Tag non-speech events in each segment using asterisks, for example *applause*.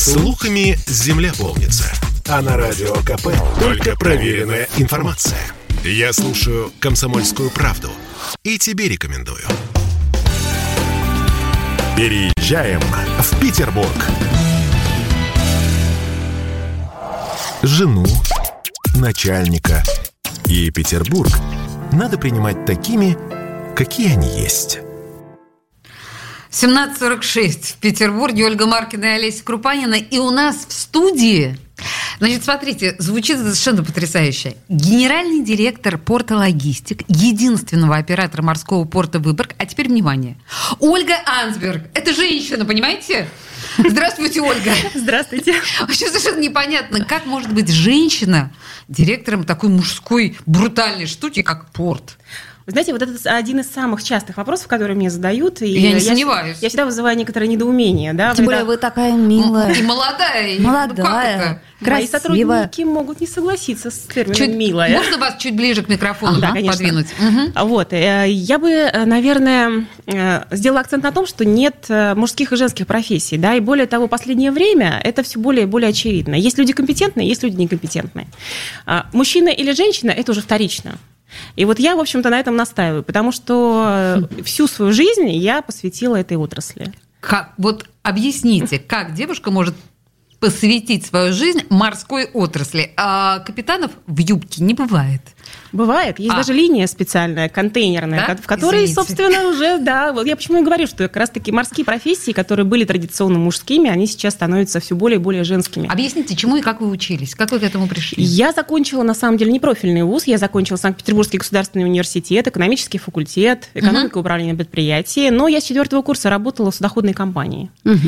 Слухами земля полнится. А на радио КП только проверенная информация. Я слушаю «Комсомольскую правду» и тебе рекомендую. Переезжаем в Петербург. Жену, начальника и Петербург надо принимать такими, какие они есть. 17.46 в Петербурге. Ольга Маркина и Олеся Крупанина. И у нас в студии... Значит, смотрите, звучит совершенно потрясающе. Генеральный директор порта «Логистик», единственного оператора морского порта «Выборг». А теперь внимание. Ольга Ансберг. Это женщина, понимаете? Здравствуйте, Ольга. Здравствуйте. Вообще совершенно непонятно, как может быть женщина директором такой мужской брутальной штуки, как порт. Вы знаете, вот это один из самых частых вопросов, которые мне задают. И я не сомневаюсь. Я всегда вызываю некоторое недоумение. Да, Тем более вы такая милая. И молодая. И молодая. Ну, Мои сотрудники могут не согласиться с термином чуть, «милая». Можно вас чуть ближе к микрофону подвинуть? Угу. Вот. Э, я бы, э, наверное, э, сделала акцент на том, что нет мужских и женских профессий. Да? И более того, в последнее время это все более и более очевидно. Есть люди компетентные, есть люди некомпетентные. А мужчина или женщина – это уже вторично. И вот я, в общем-то, на этом настаиваю, потому что э, всю свою жизнь я посвятила этой отрасли. Как, вот объясните, как девушка может посвятить свою жизнь морской отрасли. А капитанов в юбке не бывает. Бывает. Есть а. даже линия специальная, контейнерная, да? в которой, Извините. собственно, уже, да, вот я почему и говорю, что как раз-таки морские профессии, которые были традиционно мужскими, они сейчас становятся все более и более женскими. Объясните, чему и как вы учились? Как вы к этому пришли? Я закончила, на самом деле, не профильный вуз. Я закончила Санкт-Петербургский государственный университет, экономический факультет, экономика угу. управления предприятий. Но я с четвертого курса работала в судоходной компании. Угу.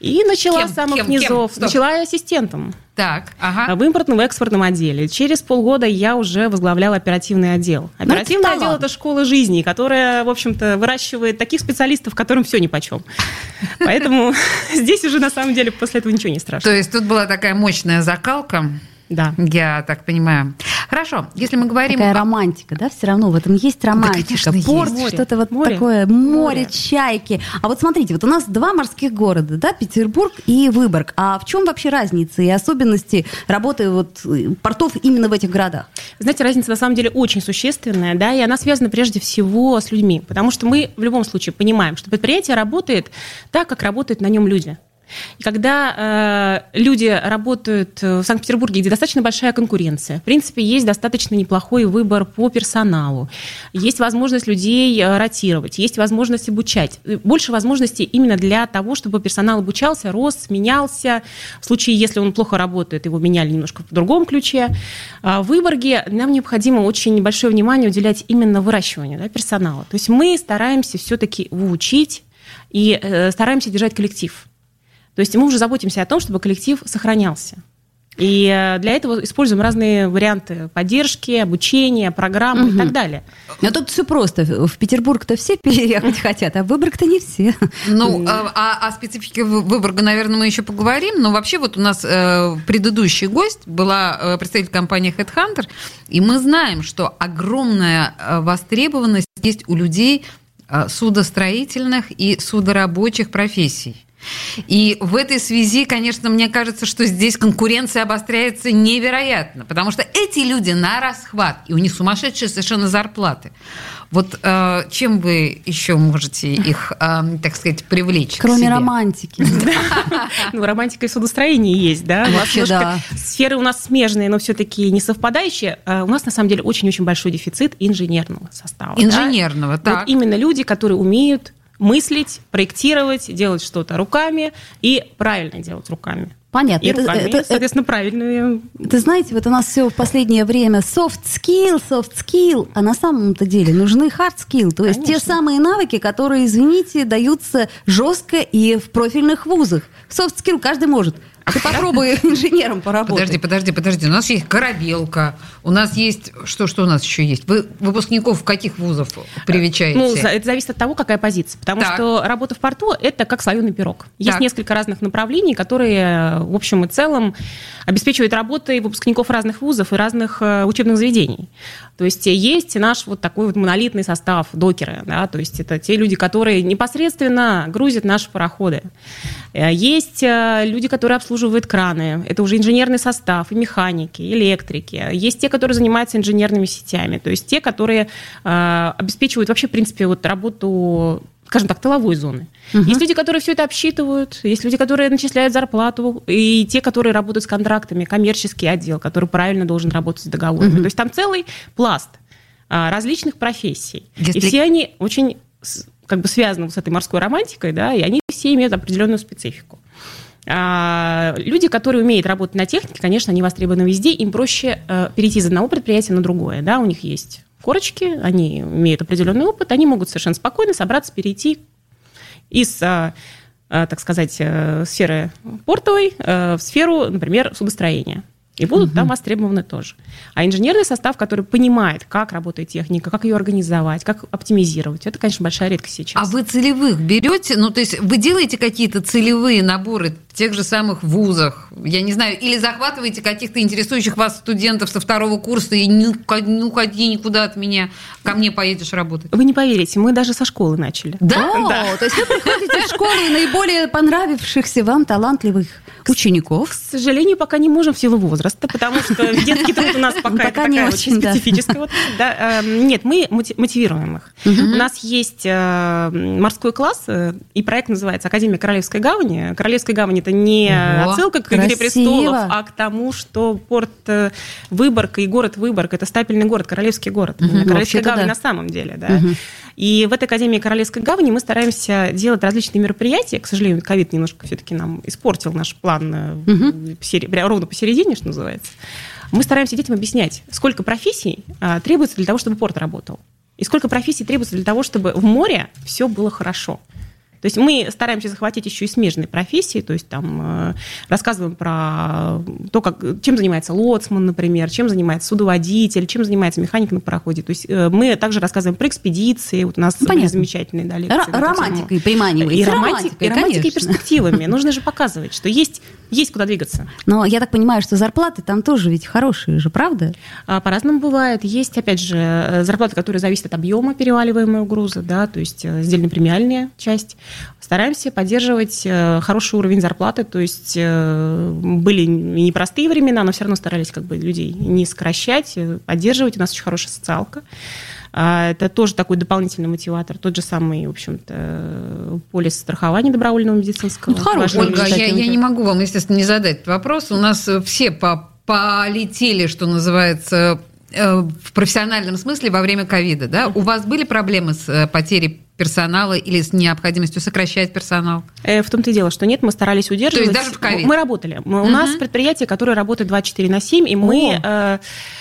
И начала кем, с самых кем, низов. Кем? Начала ассистентом. Так, ага. В импортном и экспортном отделе. Через полгода я уже возглавляла оперативный отдел. Ну, оперативный ну, отдел – это школа жизни, которая, в общем-то, выращивает таких специалистов, которым все нипочем. *laughs* Поэтому *laughs* здесь уже, на самом деле, после этого ничего не страшно. То есть тут была такая мощная закалка да. Я так понимаю. Хорошо, если мы говорим... Такая романтика, да, все равно в этом есть романтика. Да, конечно, Порт, есть. что-то вот море. такое, море, море, чайки. А вот смотрите, вот у нас два морских города, да, Петербург и Выборг. А в чем вообще разница и особенности работы вот портов именно в этих городах? Знаете, разница на самом деле очень существенная, да, и она связана прежде всего с людьми, потому что мы в любом случае понимаем, что предприятие работает так, как работают на нем люди. И когда э, люди работают в Санкт-Петербурге, где достаточно большая конкуренция, в принципе, есть достаточно неплохой выбор по персоналу, есть возможность людей э, ротировать, есть возможность обучать, э, больше возможностей именно для того, чтобы персонал обучался, рос, менялся. В случае, если он плохо работает, его меняли немножко в другом ключе. А в Выборге нам необходимо очень большое внимание уделять именно выращиванию да, персонала. То есть мы стараемся все-таки учить и э, стараемся держать коллектив. То есть мы уже заботимся о том, чтобы коллектив сохранялся. И э, для этого используем разные варианты поддержки, обучения, программы угу. и так далее. Но тут все просто. В Петербург-то все *laughs* переехать хотят, а в Выборг-то не все. Ну, а, а о специфике Выборга, наверное, мы еще поговорим. Но вообще вот у нас э, предыдущий гость была э, представитель компании Headhunter, и мы знаем, что огромная востребованность есть у людей судостроительных и судорабочих профессий. И в этой связи, конечно, мне кажется, что здесь конкуренция обостряется невероятно, потому что эти люди на расхват, и у них сумасшедшие совершенно зарплаты. Вот э, чем вы еще можете их, э, так сказать, привлечь? Кроме романтики. *laughs* *laughs* Ну, романтика и судостроение есть, да? Вообще, да. Сферы у нас смежные, но все-таки не совпадающие. А у нас, на самом деле, очень-очень большой дефицит инженерного состава. Инженерного, так. Именно люди, которые умеют мыслить, проектировать, делать что-то руками и правильно делать руками. Понятно. И руками, это, соответственно, это, правильные. Это знаете, вот у нас все в последнее время soft skill, soft skill, а на самом-то деле нужны hard skill, то есть Конечно. те самые навыки, которые, извините, даются жестко и в профильных вузах. Soft skill каждый может ты попробуй *laughs* инженером поработать. Подожди, подожди, подожди. У нас есть корабелка, у нас есть... Что, что у нас еще есть? Вы выпускников каких вузов привечаете? Ну, это зависит от того, какая позиция. Потому так. что работа в порту – это как слоеный пирог. Есть так. несколько разных направлений, которые, в общем и целом, обеспечивают работой выпускников разных вузов и разных э, учебных заведений. То есть есть наш вот такой вот монолитный состав докеры, да, то есть это те люди, которые непосредственно грузят наши пароходы. Э, есть э, люди, которые обслуживают краны, это уже инженерный состав, и механики, и электрики. Есть те, которые занимаются инженерными сетями, то есть те, которые э, обеспечивают вообще, в принципе, вот работу скажем так, тыловой зоны. Угу. Есть люди, которые все это обсчитывают, есть люди, которые начисляют зарплату, и те, которые работают с контрактами, коммерческий отдел, который правильно должен работать с договорами. Угу. То есть там целый пласт а, различных профессий. Если... И все они очень как бы связаны с этой морской романтикой, да, и они все имеют определенную специфику. А, люди, которые умеют работать на технике, конечно, они востребованы везде, им проще э, перейти из одного предприятия на другое, да, у них есть корочки, они имеют определенный опыт, они могут совершенно спокойно собраться, перейти из, а, а, так сказать, э, сферы портовой э, в сферу, например, судостроения и будут угу. там востребованы тоже. А инженерный состав, который понимает, как работает техника, как ее организовать, как оптимизировать, это, конечно, большая редкость сейчас. А вы целевых берете? Ну, то есть вы делаете какие-то целевые наборы тех же самых вузах, я не знаю, или захватываете каких-то интересующих вас студентов со второго курса и не, не уходи никуда от меня, ко мне поедешь работать? Вы не поверите, мы даже со школы начали. Да? да. То есть вы приходите в школу наиболее понравившихся вам талантливых учеников? К сожалению, пока не можем в силу возраста, потому что *laughs* детский труд у нас пока, пока не очень специфический. Эм, нет, мы мотивируем их. У нас есть э, морской класс, э, и проект называется Академия Королевской гавани. Королевская гавань – это не отсылка к «Игре престолов», а к тому, что порт э, Выборг и город Выборг – это стапельный город, королевский город. Королевская гавань на самом деле, да. И в этой Академии Королевской гавани мы стараемся делать различные мероприятия. К сожалению, ковид немножко все-таки нам испортил наш план угу. ровно посередине, что называется. Мы стараемся детям объяснять, сколько профессий а, требуется для того, чтобы порт работал. И сколько профессий требуется для того, чтобы в море все было хорошо. То есть мы стараемся захватить еще и смежные профессии, то есть там э, рассказываем про то, как, чем занимается лоцман, например, чем занимается судоводитель, чем занимается механик на пароходе. То есть э, мы также рассказываем про экспедиции, вот у нас ну, замечательные да, лекции. Р- романтикой приманиваете. И, романтикой, и романтикой, и перспективами. Нужно же показывать, что есть, есть куда двигаться. Но я так понимаю, что зарплаты там тоже ведь хорошие же, правда? А, по-разному бывает. Есть, опять же, э, зарплаты, которые зависят от объема переваливаемого груза, да, то есть сдельно премиальная часть. Стараемся поддерживать э, хороший уровень зарплаты, то есть э, были непростые времена, но все равно старались как бы людей не сокращать, э, поддерживать. У нас очень хорошая социалка. А, это тоже такой дополнительный мотиватор. Тот же самый, в общем-то, полис страхования добровольного медицинского. Ну, хорошо, Ольга, я, я не могу вам, естественно, не задать вопрос. У нас все по полетели, что называется, в профессиональном смысле во время ковида. Да? У вас были проблемы с потерей персонала или с необходимостью сокращать персонал? Э, в том-то и дело, что нет, мы старались удерживать. То есть даже в ковид? Мы работали. Мы, угу. У нас предприятие, которое работает 24 на 7, и мы, э,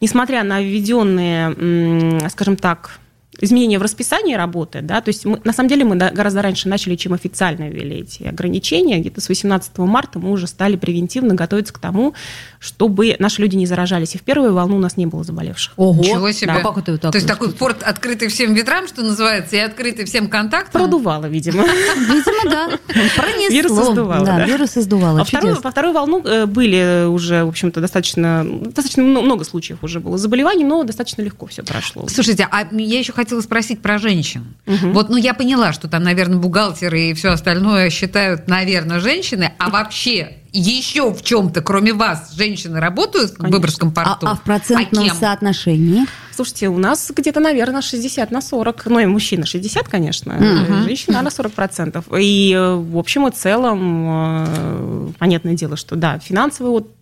несмотря на введенные, э, скажем так, изменения в расписании работы, да, то есть мы, на самом деле мы гораздо раньше начали, чем официально ввели эти ограничения, где-то с 18 марта мы уже стали превентивно готовиться к тому, чтобы наши люди не заражались, и в первую волну у нас не было заболевших. Ого! Ничего себе! Да. Как это вот так то есть такой порт открытый всем ветрам, что называется, и открытый всем контактам? Продувало, видимо. Видимо, да. Пронесло. Вирус издувало, да. Вирус издувало. А по вторую волну э, были уже, в общем-то, достаточно, достаточно много случаев уже было заболеваний, но достаточно легко все прошло. Слушайте, а я еще хотела хотела спросить про женщин. Угу. Вот, ну, я поняла, что там, наверное, бухгалтеры и все остальное считают, наверное, женщины, а вообще еще в чем-то, кроме вас, женщины работают Конечно. в Выборгском порту? А, а в процентном а соотношении? Слушайте, у нас где-то, наверное, 60 на 40. Ну, и мужчина 60, конечно, угу. женщина на 40 процентов. И в общем и целом, э, понятное дело, что да, финансовый вот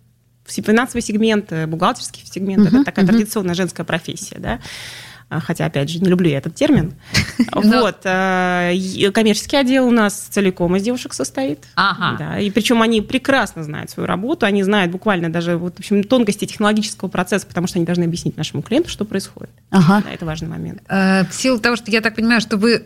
финансовый сегмент, бухгалтерский сегмент, угу, это такая угу. традиционная женская профессия, да. А, хотя, опять же, не люблю я этот термин. *laughs* Вот. А, коммерческий отдел у нас целиком из девушек состоит. Ага. Да, и причем они прекрасно знают свою работу, они знают буквально даже вот, в общем, тонкости технологического процесса, потому что они должны объяснить нашему клиенту, что происходит. Ага. Да, это важный момент. Э, в силу того, что я так понимаю, что вы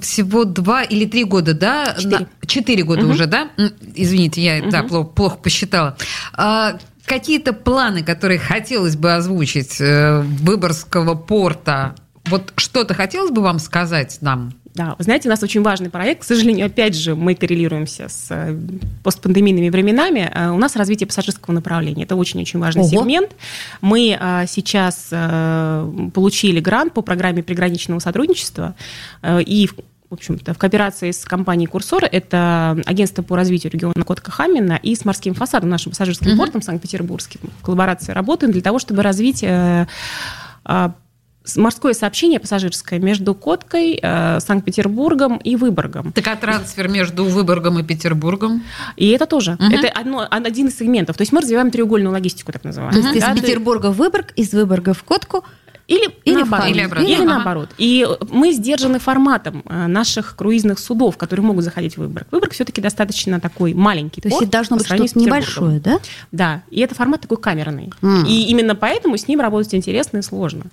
всего два или три года, да? Четыре. Четыре года угу. уже, да? Извините, я угу. да, плохо, плохо посчитала. А, какие-то планы, которые хотелось бы озвучить э, Выборгского порта, вот что-то хотелось бы вам сказать нам? Да, вы знаете, у нас очень важный проект. К сожалению, опять же, мы коррелируемся с э, постпандемийными временами. Э, у нас развитие пассажирского направления. Это очень-очень важный Ого. сегмент. Мы э, сейчас получили грант по программе приграничного сотрудничества и в общем-то, в кооперации с компанией «Курсор», это агентство по развитию региона Котка-Хамина и с морским фасадом, нашим пассажирским uh-huh. портом Санкт-Петербургским. В коллаборации работаем для того, чтобы развить морское сообщение пассажирское между Коткой, э, Санкт-Петербургом и Выборгом. Так а трансфер между Выборгом и Петербургом? И это тоже. Угу. Это одно, один из сегментов. То есть мы развиваем треугольную логистику, так называемую. То есть да, из Петербурга в Выборг, из Выборга в Котку, или, или наоборот. Или, обратно. или ага. наоборот. И мы сдержаны форматом э, наших круизных судов, которые могут заходить в Выборг. Выборг все-таки достаточно такой маленький То есть это должно быть что-то небольшое, да? Да. И это формат такой камерный. Mm. И именно поэтому с ним работать интересно и сложно.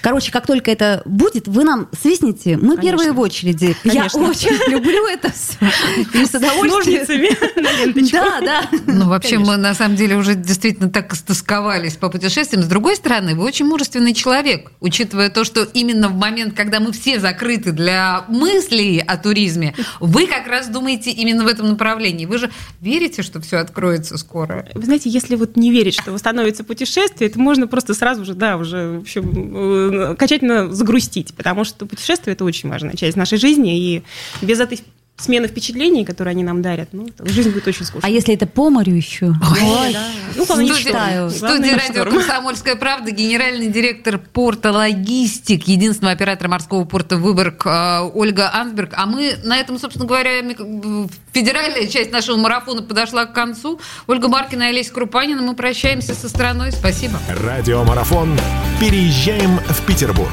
Короче, как только это будет, вы нам свистните. Мы Конечно. первые в очереди. Конечно. Я очень *laughs* люблю это все. И с удовольствием. Да, да. Ну, вообще, мы на самом деле уже действительно так стосковались по путешествиям. С другой стороны, вы очень мужественный человек, учитывая то, что именно в момент, когда мы все закрыты для мыслей о туризме, вы как раз думаете именно в этом направлении. Вы же верите, что все откроется скоро? Вы знаете, если вот не верить, что восстановится путешествие, это можно просто сразу же, да, уже, в общем, окончательно загрустить, потому что путешествие – это очень важная часть нашей жизни, и без этой смена впечатлений, которые они нам дарят, ну, жизнь будет очень скучной. А если это по морю еще? Ой, да. Ну, главное, студия, студия радио «Комсомольская правда», генеральный директор порта «Логистик», единственного оператора морского порта «Выборг» э, Ольга Ансберг. А мы на этом, собственно говоря, федеральная часть нашего марафона подошла к концу. Ольга Маркина и Олеся Крупанина. Мы прощаемся со страной. Спасибо. Радиомарафон «Переезжаем в Петербург».